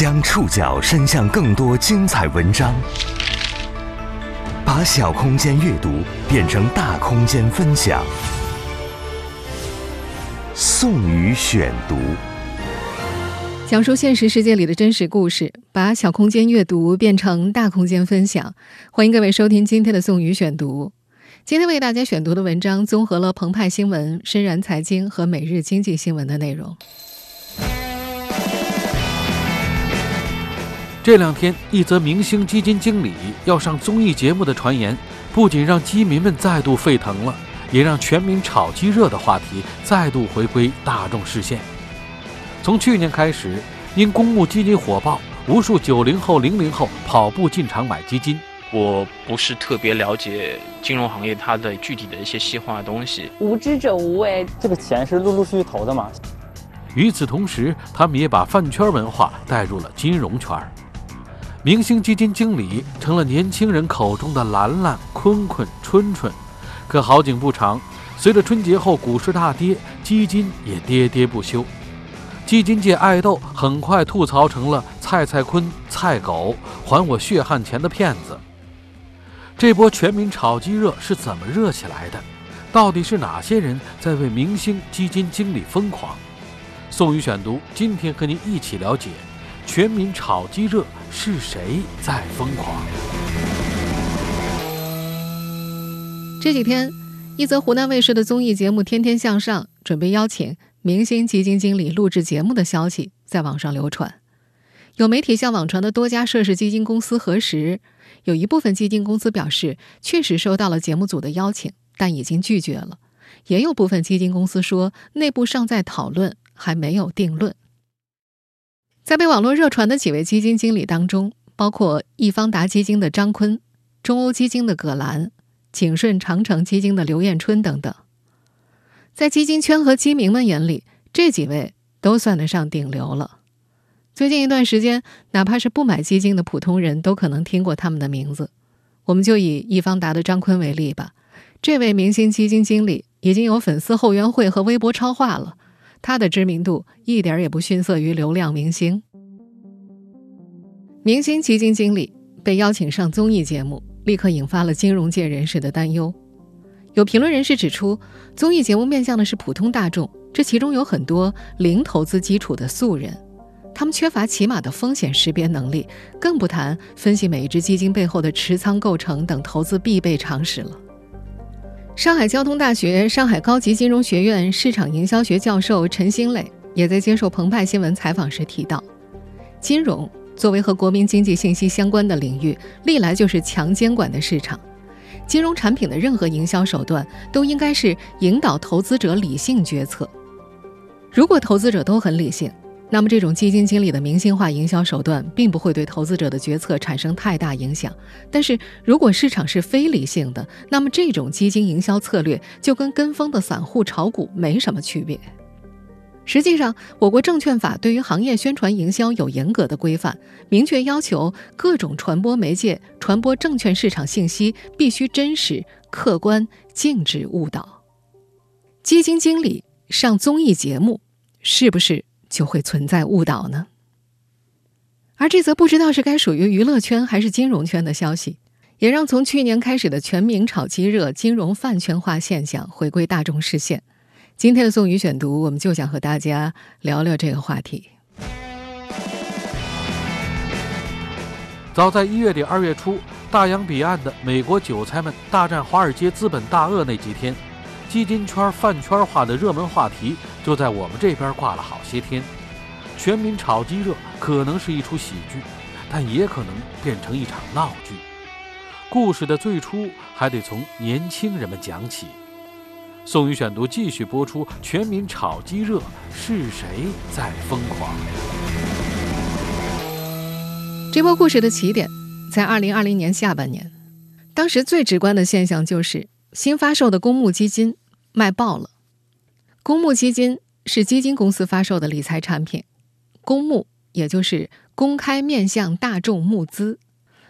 将触角伸向更多精彩文章，把小空间阅读变成大空间分享。宋宇选读，讲述现实世界里的真实故事，把小空间阅读变成大空间分享。欢迎各位收听今天的宋宇选读。今天为大家选读的文章综合了澎湃新闻、深燃财经和每日经济新闻的内容。这两天，一则明星基金经理要上综艺节目的传言，不仅让基民们再度沸腾了，也让全民炒鸡热的话题再度回归大众视线。从去年开始，因公募基金火爆，无数九零后、零零后跑步进场买基金。我不是特别了解金融行业它的具体的一些细化的东西。无知者无畏，这个钱是陆陆续续投的嘛？与此同时，他们也把饭圈文化带入了金融圈。明星基金经理成了年轻人口中的兰兰、坤坤、春春，可好景不长，随着春节后股市大跌，基金也跌跌不休。基金界爱豆很快吐槽成了“蔡蔡坤、蔡狗，还我血汗钱”的骗子。这波全民炒鸡热是怎么热起来的？到底是哪些人在为明星基金经理疯狂？宋宇选读，今天和您一起了解。全民炒鸡热，是谁在疯狂？这几天，一则湖南卫视的综艺节目《天天向上》准备邀请明星基金经理录制节目的消息在网上流传。有媒体向网传的多家涉事基金公司核实，有一部分基金公司表示确实收到了节目组的邀请，但已经拒绝了；也有部分基金公司说内部尚在讨论，还没有定论。在被网络热传的几位基金经理当中，包括易方达基金的张坤、中欧基金的葛兰、景顺长城基金的刘艳春等等。在基金圈和基民们眼里，这几位都算得上顶流了。最近一段时间，哪怕是不买基金的普通人都可能听过他们的名字。我们就以易方达的张坤为例吧，这位明星基金经理已经有粉丝后援会和微博超话了。他的知名度一点也不逊色于流量明星。明星基金经理被邀请上综艺节目，立刻引发了金融界人士的担忧。有评论人士指出，综艺节目面向的是普通大众，这其中有很多零投资基础的素人，他们缺乏起码的风险识别能力，更不谈分析每一只基金背后的持仓构成等投资必备常识了。上海交通大学上海高级金融学院市场营销学教授陈新磊也在接受澎湃新闻采访时提到，金融作为和国民经济信息相关的领域，历来就是强监管的市场。金融产品的任何营销手段都应该是引导投资者理性决策。如果投资者都很理性。那么，这种基金经理的明星化营销手段并不会对投资者的决策产生太大影响。但是如果市场是非理性的，那么这种基金营销策略就跟跟风的散户炒股没什么区别。实际上，我国证券法对于行业宣传营销有严格的规范，明确要求各种传播媒介传播证券市场信息必须真实、客观，禁止误导。基金经理上综艺节目，是不是？就会存在误导呢。而这则不知道是该属于娱乐圈还是金融圈的消息，也让从去年开始的全民炒鸡热、金融饭圈化现象回归大众视线。今天的宋宇选读，我们就想和大家聊聊这个话题。早在一月底、二月初，大洋彼岸的美国韭菜们大战华尔街资本大鳄那几天。基金圈饭圈化的热门话题就在我们这边挂了好些天，全民炒鸡热可能是一出喜剧，但也可能变成一场闹剧。故事的最初还得从年轻人们讲起。宋宇选读继续播出：全民炒鸡热，是谁在疯狂？这波故事的起点在二零二零年下半年，当时最直观的现象就是新发售的公募基金。卖爆了！公募基金是基金公司发售的理财产品，公募也就是公开面向大众募资。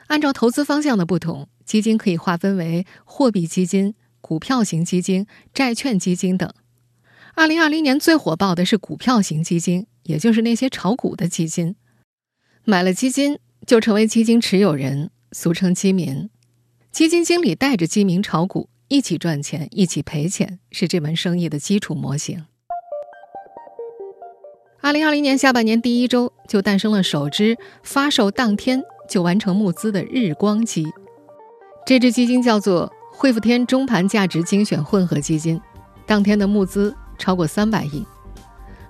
按照投资方向的不同，基金可以划分为货币基金、股票型基金、债券基金等。二零二零年最火爆的是股票型基金，也就是那些炒股的基金。买了基金就成为基金持有人，俗称基民。基金经理带着基民炒股，一起赚钱，一起赔钱，是这门生意的基础模型。二零二零年下半年第一周，就诞生了首支发售当天就完成募资的日光机。这支基金叫做汇富天中盘价值精选混合基金，当天的募资超过三百亿。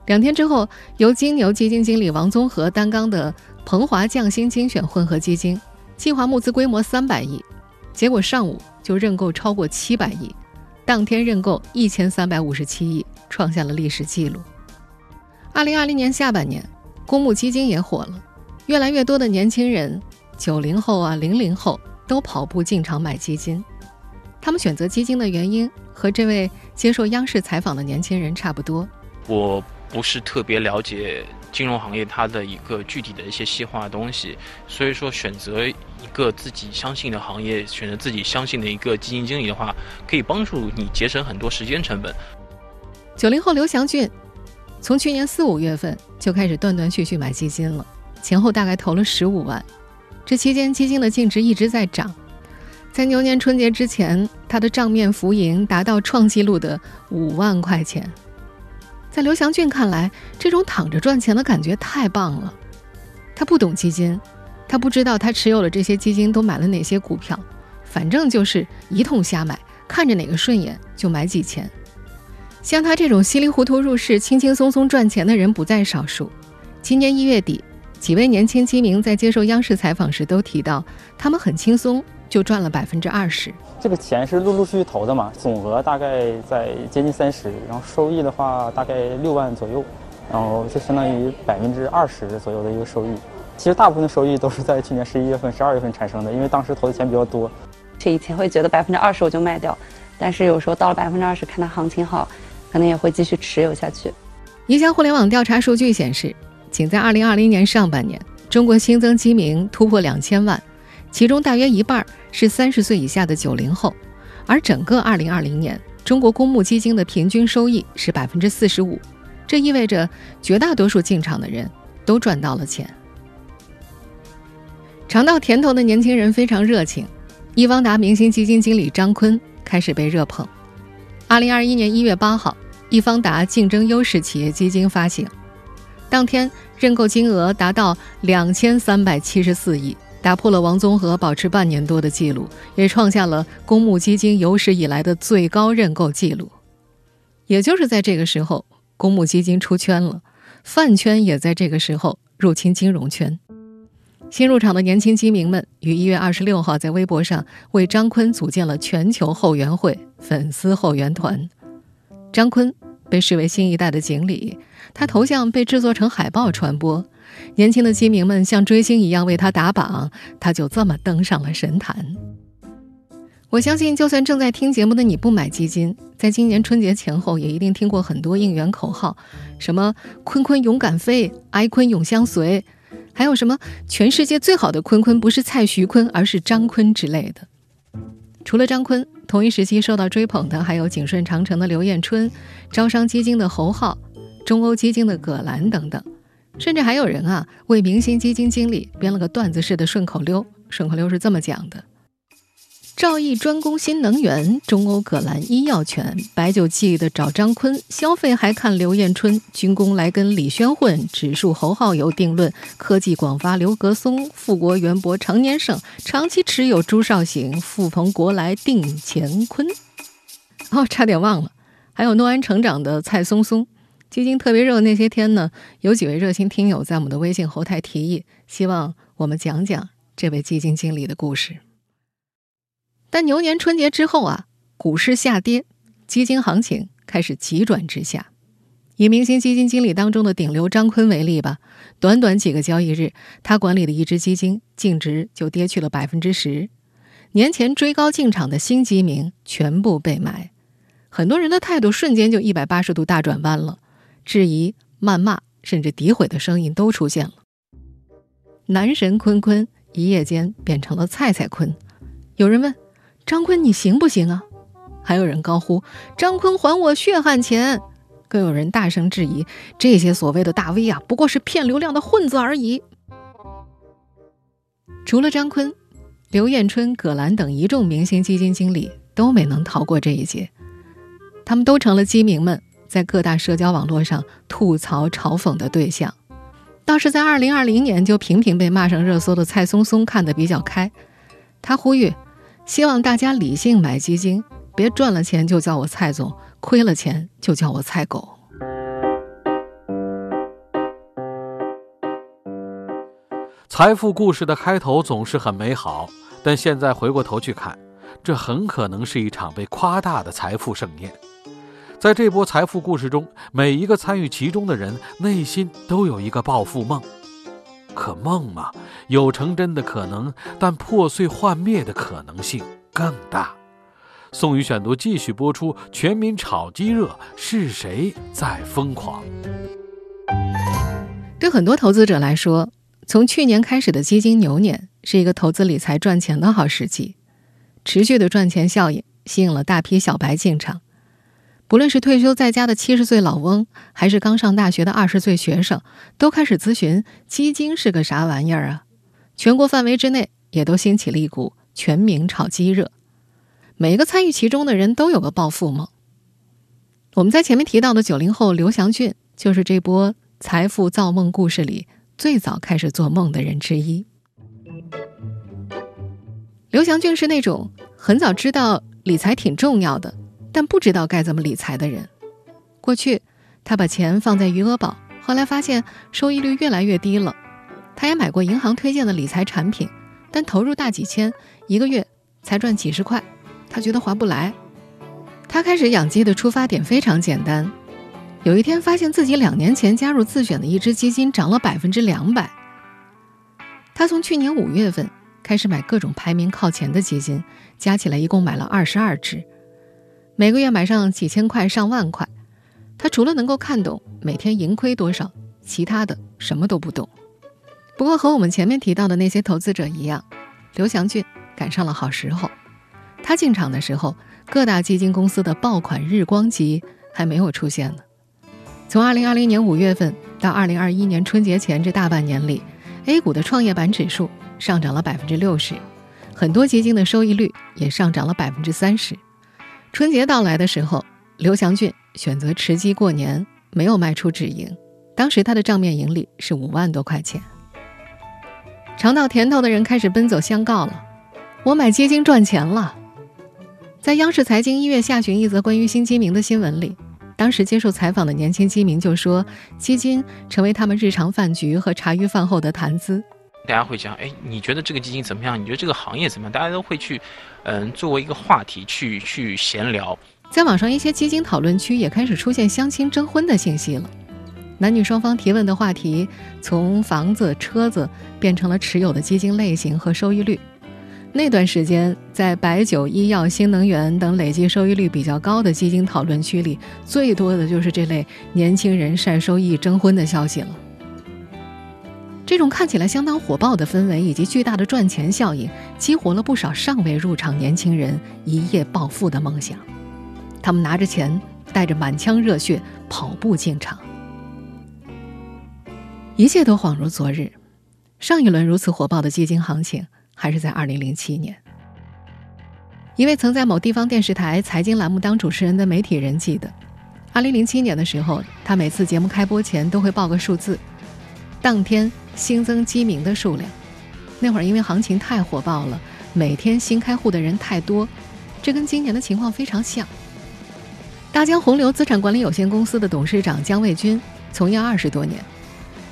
两天之后，由金牛基金经理王宗和担纲的鹏华匠心精选混合基金，计划募资规模三百亿，结果上午就认购超过七百亿，当天认购一千三百五十七亿，创下了历史记录。二零二零年下半年，公募基金也火了，越来越多的年轻人，九零后啊、零零后都跑步进场买基金。他们选择基金的原因和这位接受央视采访的年轻人差不多。我不是特别了解金融行业它的一个具体的一些细化的东西，所以说选择一个自己相信的行业，选择自己相信的一个基金经理的话，可以帮助你节省很多时间成本。九零后刘祥俊。从去年四五月份就开始断断续续买基金了，前后大概投了十五万。这期间基金的净值一直在涨，在牛年春节之前，他的账面浮盈达到创纪录的五万块钱。在刘祥俊看来，这种躺着赚钱的感觉太棒了。他不懂基金，他不知道他持有了这些基金都买了哪些股票，反正就是一通瞎买，看着哪个顺眼就买几钱。像他这种稀里糊涂入市、轻轻松松赚钱的人不在少数。今年一月底，几位年轻基民在接受央视采访时都提到，他们很轻松就赚了百分之二十。这个钱是陆陆续续投的嘛，总额大概在接近三十，然后收益的话大概六万左右，然后就相当于百分之二十左右的一个收益。其实大部分的收益都是在去年十一月份、十二月份产生的，因为当时投的钱比较多。这以前会觉得百分之二十我就卖掉，但是有时候到了百分之二十，看它行情好。可能也会继续持有下去。一项互联网调查数据显示，仅在二零二零年上半年，中国新增基民突破两千万，其中大约一半是三十岁以下的九零后。而整个2020年，中国公募基金的平均收益是百分之四十五，这意味着绝大多数进场的人都赚到了钱。尝到甜头的年轻人非常热情，易方达明星基金经理张坤开始被热捧。二零二一年一月八号，易方达竞争优势企业基金发行，当天认购金额达到两千三百七十四亿，打破了王宗和保持半年多的记录，也创下了公募基金有史以来的最高认购记录。也就是在这个时候，公募基金出圈了，饭圈也在这个时候入侵金融圈。新入场的年轻基民们于一月二十六号在微博上为张坤组建了全球后援会粉丝后援团。张坤被视为新一代的锦鲤，他头像被制作成海报传播，年轻的基民们像追星一样为他打榜，他就这么登上了神坛。我相信，就算正在听节目的你不买基金，在今年春节前后也一定听过很多应援口号，什么“坤坤勇敢飞，哀坤永相随”。还有什么？全世界最好的坤坤不是蔡徐坤，而是张坤之类的。除了张坤，同一时期受到追捧的还有景顺长城的刘彦春、招商基金的侯浩、中欧基金的葛兰等等，甚至还有人啊为明星基金经理编了个段子式的顺口溜。顺口溜是这么讲的。赵毅专攻新能源，中欧葛兰医药权，白酒记得找张坤，消费还看刘彦春，军工来跟李轩混，指数侯浩有定论，科技广发刘格松，富国元博常年胜，长期持有朱少醒，富鹏国来定乾坤。哦，差点忘了，还有诺安成长的蔡松松，基金特别热的那些天呢，有几位热心听友在我们的微信后台提议，希望我们讲讲这位基金经理的故事。但牛年春节之后啊，股市下跌，基金行情开始急转直下。以明星基金经理当中的顶流张坤为例吧，短短几个交易日，他管理的一只基金净值就跌去了百分之十。年前追高进场的新基民全部被买，很多人的态度瞬间就一百八十度大转弯了，质疑、谩骂甚至诋毁的声音都出现了。男神坤坤一夜间变成了菜菜坤，有人问。张坤，你行不行啊？还有人高呼：“张坤还我血汗钱！”更有人大声质疑：“这些所谓的大 V 啊，不过是骗流量的混子而已。”除了张坤、刘艳春、葛兰等一众明星基金经理都没能逃过这一劫，他们都成了基民们在各大社交网络上吐槽嘲讽的对象。倒是在2020年就频频被骂上热搜的蔡松松看得比较开，他呼吁，希望大家理性买基金，别赚了钱就叫我蔡总，亏了钱就叫我蔡狗。财富故事的开头总是很美好，但现在回过头去看，这很可能是一场被夸大的财富盛宴。在这波财富故事中，每一个参与其中的人内心都有一个暴富梦，可梦嘛，有成真的可能，但破碎幻灭的可能性更大。宋宇选读继续播出：全民炒鸡热，是谁在疯狂？对很多投资者来说，从去年开始的基金牛年是一个投资理财赚钱的好时机，持续的赚钱效应吸引了大批小白进场。不论是退休在家的七十岁老翁，还是刚上大学的二十岁学生，都开始咨询基金是个啥玩意儿啊！全国范围之内也都兴起了一股全民炒基热，每一个参与其中的人都有个暴富梦。我们在前面提到的九零后刘祥俊，就是这波财富造梦故事里最早开始做梦的人之一。刘祥俊是那种很早知道理财挺重要的。但不知道该怎么理财的人，过去他把钱放在余额宝，后来发现收益率越来越低了。他也买过银行推荐的理财产品，但投入大几千，一个月才赚几十块，他觉得划不来。他开始养鸡的出发点非常简单，有一天发现自己两年前加入自选的一只基金涨了百分之两百。他从去年五月份开始买各种排名靠前的基金，加起来一共买了二十二只。每个月买上几千块、上万块，他除了能够看懂每天盈亏多少，其他的什么都不懂。不过和我们前面提到的那些投资者一样，刘祥俊赶上了好时候。他进场的时候，各大基金公司的爆款日光级还没有出现呢。从2020年5月份到2021年春节前这大半年里，A 股的创业板指数上涨了百分之六十，很多基金的收益率也上涨了百分之三十。春节到来的时候，刘祥俊选择持机过年，没有卖出止盈。当时他的账面盈利是五万多块钱。尝到甜头的人开始奔走相告了：“我买基金赚钱了。”在央视财经一月下旬一则关于新基民的新闻里，当时接受采访的年轻基民就说：“基金成为他们日常饭局和茶余饭后的谈资。”大家会讲，哎，你觉得这个基金怎么样？你觉得这个行业怎么样？大家都会去，嗯，作为一个话题去去闲聊。在网上一些基金讨论区也开始出现相亲征婚的信息了，男女双方提问的话题从房子、车子变成了持有的基金类型和收益率。那段时间，在白酒、医药、新能源等累计收益率比较高的基金讨论区里，最多的就是这类年轻人晒收益征婚的消息了。这种看起来相当火爆的氛围以及巨大的赚钱效应，激活了不少尚未入场年轻人一夜暴富的梦想。他们拿着钱，带着满腔热血跑步进场。一切都恍如昨日。上一轮如此火爆的基金行情，还是在2007年。一位曾在某地方电视台财经栏目当主持人的媒体人记得，2007年的时候，他每次节目开播前都会报个数字，当天。新增基民的数量，那会儿因为行情太火爆了，每天新开户的人太多，这跟今年的情况非常像。大江洪流资产管理有限公司的董事长姜卫军从业二十多年，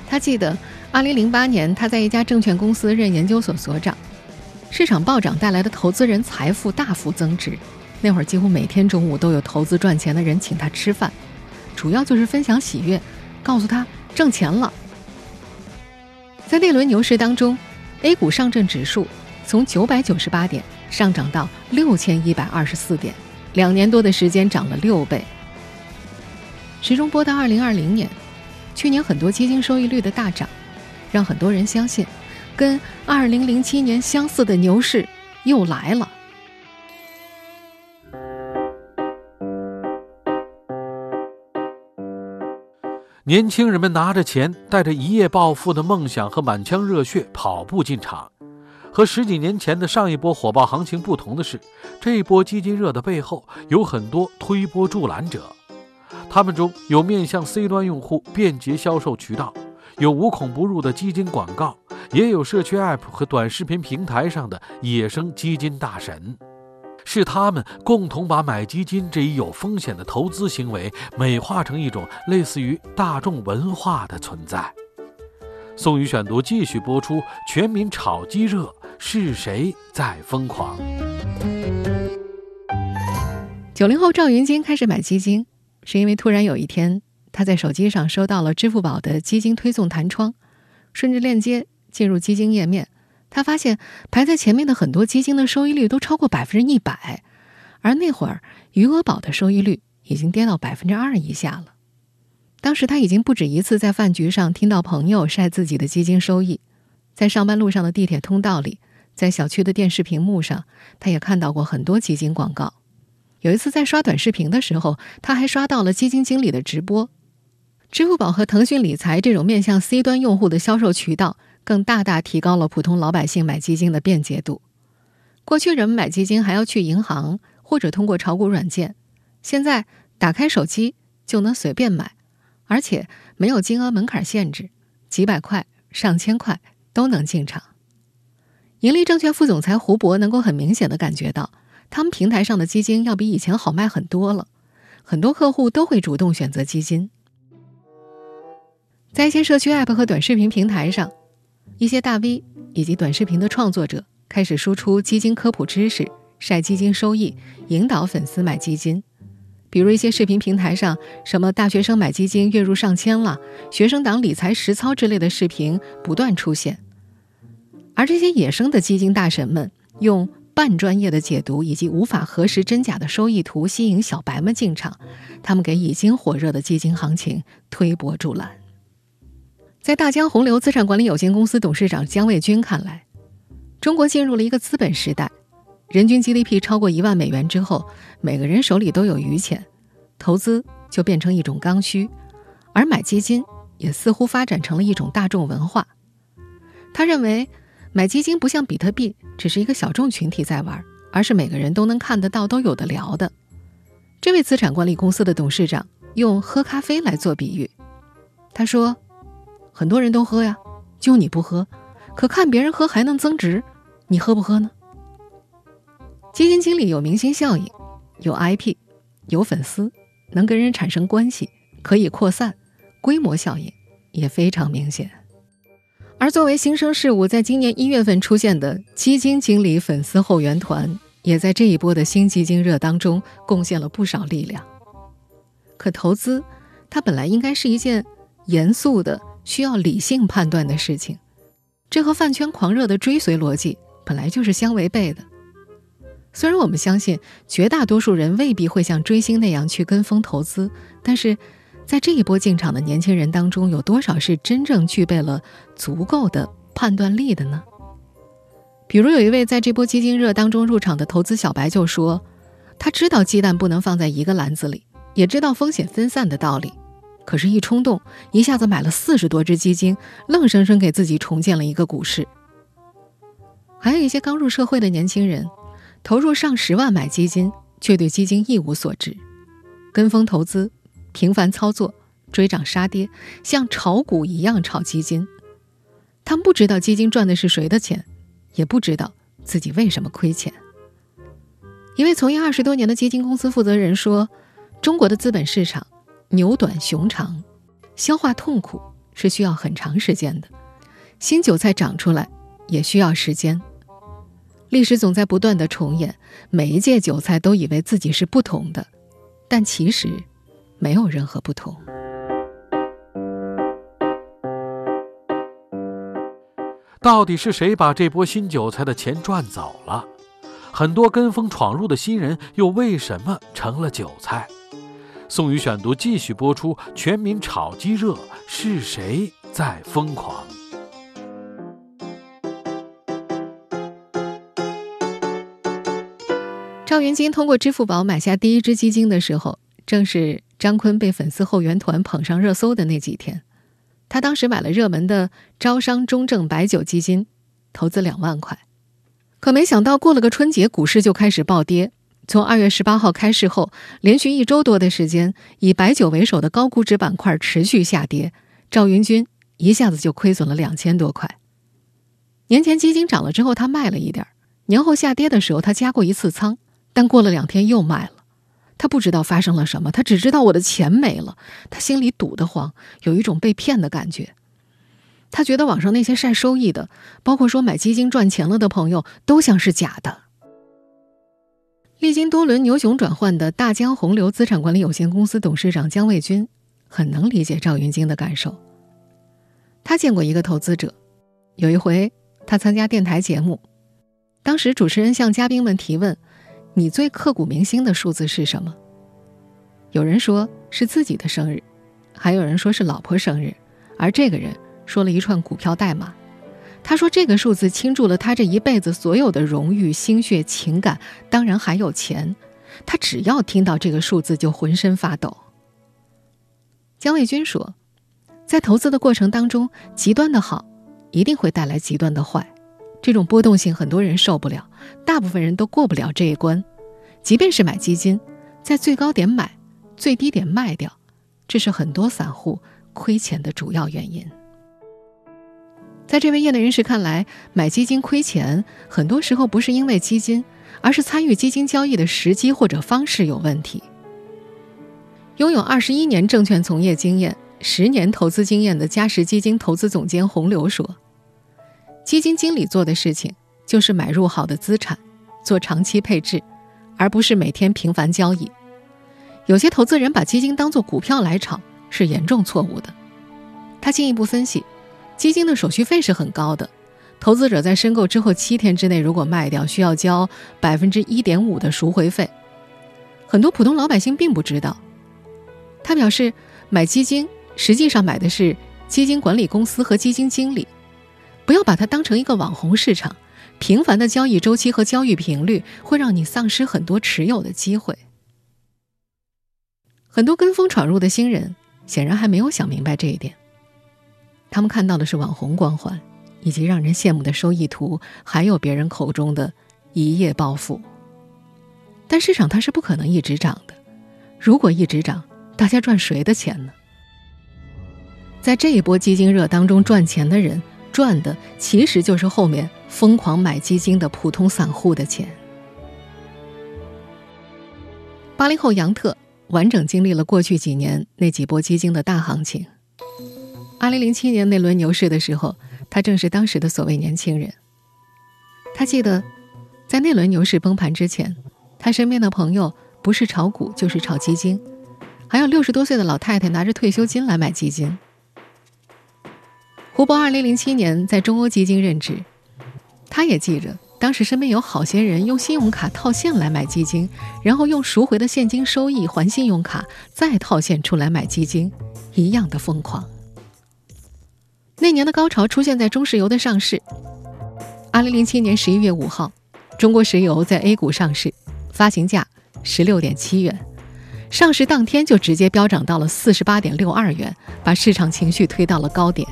他记得2008年他在一家证券公司任研究所所长，市场暴涨带来的投资人财富大幅增值，那会儿几乎每天中午都有投资赚钱的人请他吃饭，主要就是分享喜悦，告诉他挣钱了。在那轮牛市当中，A 股上证指数从九百九十八点上涨到六千一百二十四点，两年多的时间涨了六倍。时钟拨到二零二零年，去年很多基金收益率的大涨，让很多人相信，跟二零零七年相似的牛市又来了。年轻人们拿着钱，带着一夜暴富的梦想和满腔热血跑步进场。和十几年前的上一波火爆行情不同的是，这一波基金热的背后有很多推波助澜者，他们中有面向 C 端用户便捷销售渠道，有无孔不入的基金广告，也有社区 App 和短视频平台上的野生基金大神。是他们共同把买基金这一有风险的投资行为美化成一种类似于大众文化的存在。宋宇选读继续播出：全民炒基热，是谁在疯狂？九零后赵云金开始买基金，是因为突然有一天，他在手机上收到了支付宝的基金推送弹窗，顺着链接进入基金页面。他发现排在前面的很多基金的收益率都超过百分之一百，而那会儿余额宝的收益率已经跌到百分之二以下了。当时他已经不止一次在饭局上听到朋友晒自己的基金收益，在上班路上的地铁通道里，在小区的电视屏幕上，他也看到过很多基金广告。有一次在刷短视频的时候，他还刷到了基金经理的直播。支付宝和腾讯理财这种面向 C 端用户的销售渠道。更大大提高了普通老百姓买基金的便捷度。过去人们买基金还要去银行或者通过炒股软件，现在打开手机就能随便买，而且没有金额门槛限制，几百块、上千块都能进场。盈利证券副总裁胡博能够很明显的感觉到，他们平台上的基金要比以前好卖很多了，很多客户都会主动选择基金。在一些社区 App 和短视频平台上。一些大 V 以及短视频的创作者开始输出基金科普知识，晒基金收益，引导粉丝买基金。比如一些视频平台上，什么大学生买基金月入上千了，学生党理财实操之类的视频不断出现。而这些野生的基金大神们，用半专业的解读以及无法核实真假的收益图吸引小白们进场，他们给已经火热的基金行情推波助澜。在大江洪流资产管理有限公司董事长姜卫军看来，中国进入了一个资本时代，人均 GDP 超过一万美元之后，每个人手里都有余钱，投资就变成一种刚需，而买基金也似乎发展成了一种大众文化。他认为，买基金不像比特币，只是一个小众群体在玩，而是每个人都能看得到、都有的聊的。这位资产管理公司的董事长用喝咖啡来做比喻，他说。很多人都喝呀，就你不喝，可看别人喝还能增值，你喝不喝呢？基金经理有明星效应，有 IP，有粉丝，能跟人产生关系，可以扩散，规模效应也非常明显。而作为新生事物，在今年一月份出现的基金经理粉丝后援团，也在这一波的新基金热当中贡献了不少力量。可投资，它本来应该是一件严肃的。需要理性判断的事情，这和饭圈狂热的追随逻辑本来就是相违背的。虽然我们相信绝大多数人未必会像追星那样去跟风投资，但是在这一波进场的年轻人当中，有多少是真正具备了足够的判断力的呢？比如有一位在这波基金热当中入场的投资小白就说，他知道鸡蛋不能放在一个篮子里，也知道风险分散的道理。可是，一冲动，一下子买了四十多只基金，愣生生给自己重建了一个股市。还有一些刚入社会的年轻人，投入上十万买基金，却对基金一无所知，跟风投资，频繁操作，追涨杀跌，像炒股一样炒基金。他们不知道基金赚的是谁的钱，也不知道自己为什么亏钱。一位从业二十多年的基金公司负责人说：“中国的资本市场。”牛短熊长，消化痛苦是需要很长时间的。新韭菜长出来也需要时间。历史总在不断的重演，每一届韭菜都以为自己是不同的，但其实没有任何不同。到底是谁把这波新韭菜的钱赚走了？很多跟风闯入的新人又为什么成了韭菜？宋宇选读继续播出：全民炒鸡热，是谁在疯狂？赵云金通过支付宝买下第一只基金的时候，正是张坤被粉丝后援团捧上热搜的那几天。他当时买了热门的招商中证白酒基金，投资两万块，可没想到，过了个春节，股市就开始暴跌。从二月十八号开市后，连续一周多的时间，以白酒为首的高估值板块持续下跌，赵云军一下子就亏损了两千多块。年前基金涨了之后，他卖了一点年后下跌的时候，他加过一次仓，但过了两天又卖了。他不知道发生了什么，他只知道我的钱没了，他心里堵得慌，有一种被骗的感觉。他觉得网上那些晒收益的，包括说买基金赚钱了的朋友，都像是假的。历经多轮牛熊转换的大江洪流资产管理有限公司董事长姜卫军，很能理解赵云京的感受。他见过一个投资者，有一回他参加电台节目，当时主持人向嘉宾们提问：“你最刻骨铭心的数字是什么？”有人说是自己的生日，还有人说是老婆生日，而这个人说了一串股票代码。他说：“这个数字倾注了他这一辈子所有的荣誉、心血、情感，当然还有钱。他只要听到这个数字，就浑身发抖。”姜卫军说：“在投资的过程当中，极端的好一定会带来极端的坏，这种波动性很多人受不了，大部分人都过不了这一关。即便是买基金，在最高点买，最低点卖掉，这是很多散户亏钱的主要原因。”在这位业内人士看来，买基金亏钱，很多时候不是因为基金，而是参与基金交易的时机或者方式有问题。拥有二十一年证券从业经验、十年投资经验的嘉实基金投资总监洪流说：“基金经理做的事情就是买入好的资产，做长期配置，而不是每天频繁交易。有些投资人把基金当作股票来炒，是严重错误的。”他进一步分析。基金的手续费是很高的，投资者在申购之后七天之内如果卖掉，需要交百分之一点五的赎回费。很多普通老百姓并不知道。他表示，买基金实际上买的是基金管理公司和基金经理，不要把它当成一个网红市场。频繁的交易周期和交易频率会让你丧失很多持有的机会。很多跟风闯入的新人显然还没有想明白这一点。他们看到的是网红光环，以及让人羡慕的收益图，还有别人口中的一夜暴富。但市场它是不可能一直涨的，如果一直涨，大家赚谁的钱呢？在这一波基金热当中赚钱的人，赚的其实就是后面疯狂买基金的普通散户的钱。八零后杨特完整经历了过去几年那几波基金的大行情。二零零七年那轮牛市的时候，他正是当时的所谓年轻人。他记得，在那轮牛市崩盘之前，他身边的朋友不是炒股就是炒基金，还有六十多岁的老太太拿着退休金来买基金。胡博二零零七年在中欧基金任职，他也记着当时身边有好些人用信用卡套现来买基金，然后用赎回的现金收益还信用卡，再套现出来买基金，一样的疯狂。那年的高潮出现在中石油的上市。二零零七年十一月五号，中国石油在 A 股上市，发行价十六点七元，上市当天就直接飙涨到了四十八点六二元，把市场情绪推到了高点。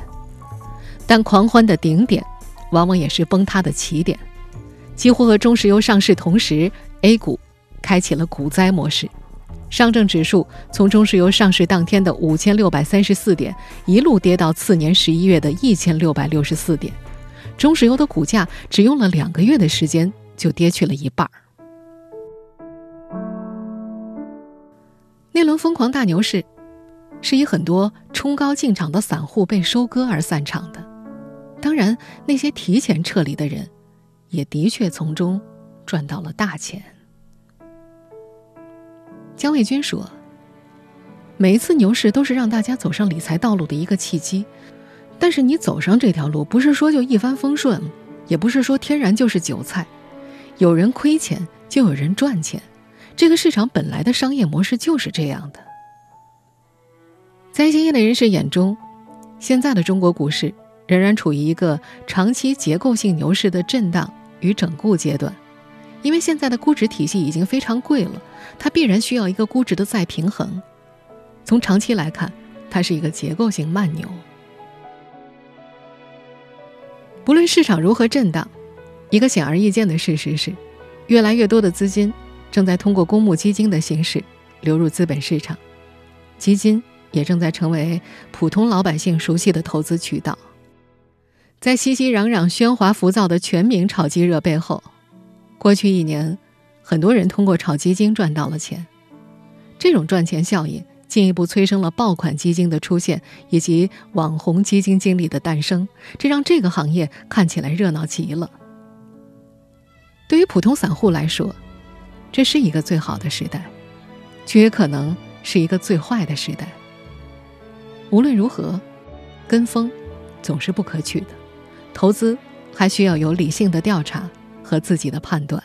但狂欢的顶点，往往也是崩塌的起点。几乎和中石油上市同时，A 股开启了股灾模式。上证指数从中石油上市当天的五千六百三十四点，一路跌到次年十一月的一千六百六十四点，中石油的股价只用了两个月的时间就跌去了一半儿。那轮疯狂大牛市，是以很多冲高进场的散户被收割而散场的，当然，那些提前撤离的人，也的确从中赚到了大钱。姜卫军说：“每一次牛市都是让大家走上理财道路的一个契机，但是你走上这条路，不是说就一帆风顺，也不是说天然就是韭菜，有人亏钱就有人赚钱，这个市场本来的商业模式就是这样的。在一些业内人士眼中，现在的中国股市仍然处于一个长期结构性牛市的震荡与整固阶段。”因为现在的估值体系已经非常贵了，它必然需要一个估值的再平衡。从长期来看，它是一个结构性慢牛。不论市场如何震荡，一个显而易见的事实是，越来越多的资金正在通过公募基金的形式流入资本市场，基金也正在成为普通老百姓熟悉的投资渠道。在熙熙攘攘、喧哗浮躁的全民炒基热背后，过去一年，很多人通过炒基金赚到了钱。这种赚钱效应进一步催生了爆款基金的出现，以及网红基金经理的诞生，这让这个行业看起来热闹极了。对于普通散户来说，这是一个最好的时代，却也可能是一个最坏的时代。无论如何，跟风总是不可取的，投资还需要有理性的调查和自己的判断。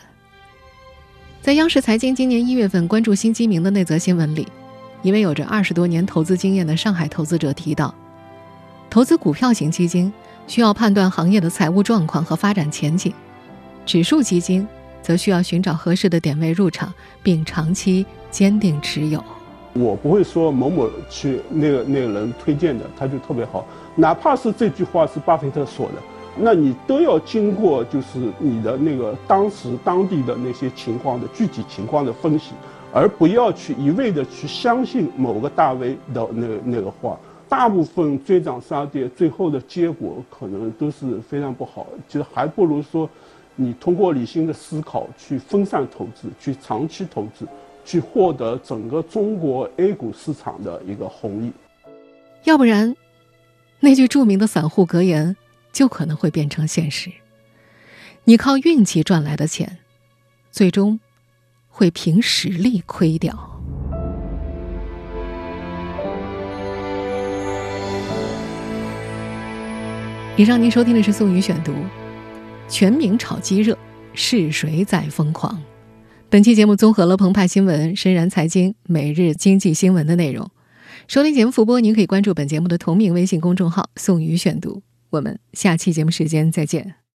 在央视财经今年一月份关注新基民的那则新闻里，一位有着二十多年投资经验的上海投资者提到，投资股票型基金需要判断行业的财务状况和发展前景。指数基金则需要寻找合适的点位入场，并长期坚定持有。我不会说某某去那个那个人推荐的他就特别好，哪怕是这句话是巴菲特说的，那你都要经过就是你的那个当时当地的那些情况的具体情况的分析，而不要去一味的去相信某个大 V 的那那个话。大部分追涨杀跌最后的结果可能都是非常不好，其实还不如说。你通过理性的思考去分散投资，去长期投资，去获得整个中国 A 股市场的一个红利。要不然，那句著名的散户格言就可能会变成现实：你靠运气赚来的钱，最终会凭实力亏掉。以上您收听的是宋宇选读。全民炒鸡热，是谁在疯狂？本期节目综合了澎湃新闻、深燃财经、每日经济新闻的内容。收听节目复播，您可以关注本节目的同名微信公众号“宋宇选读”。我们下期节目时间再见。